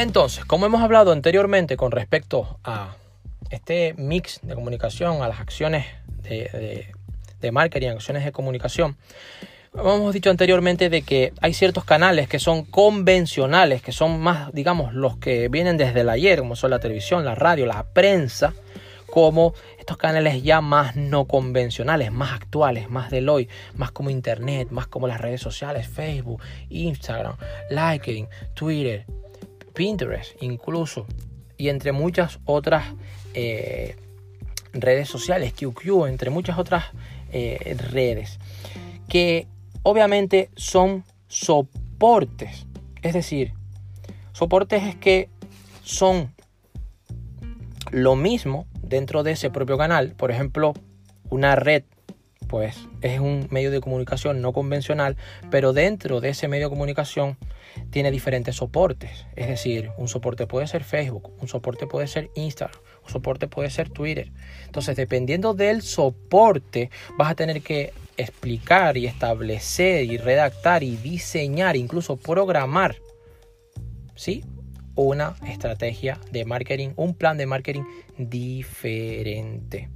Entonces, como hemos hablado anteriormente con respecto a este mix de comunicación, a las acciones de, de, marketing, acciones de comunicación, hemos dicho anteriormente de que hay ciertos canales que son convencionales, que son más, digamos, los que vienen desde el ayer, como son la televisión, la radio, la prensa, como estos canales ya más no convencionales, más actuales, más del hoy, más como internet, más como las redes sociales, Facebook, Instagram, LinkedIn, Twitter, Pinterest incluso, y entre muchas otras eh, redes sociales, QQ, entre muchas otras eh, redes, que obviamente son soportes. Es decir, soportes es que son lo mismo dentro de ese propio canal. Por ejemplo, una red, pues es un medio de comunicación no convencional, pero dentro de ese medio de comunicación tiene diferentes soportes. Es decir, un soporte puede ser Facebook, un soporte puede ser Instagram, un soporte puede ser Twitter. Entonces, dependiendo del soporte, vas a tener que explicar y establecer y redactar y diseñar, incluso programar, ¿sí? Una estrategia de marketing, un plan de marketing diferente.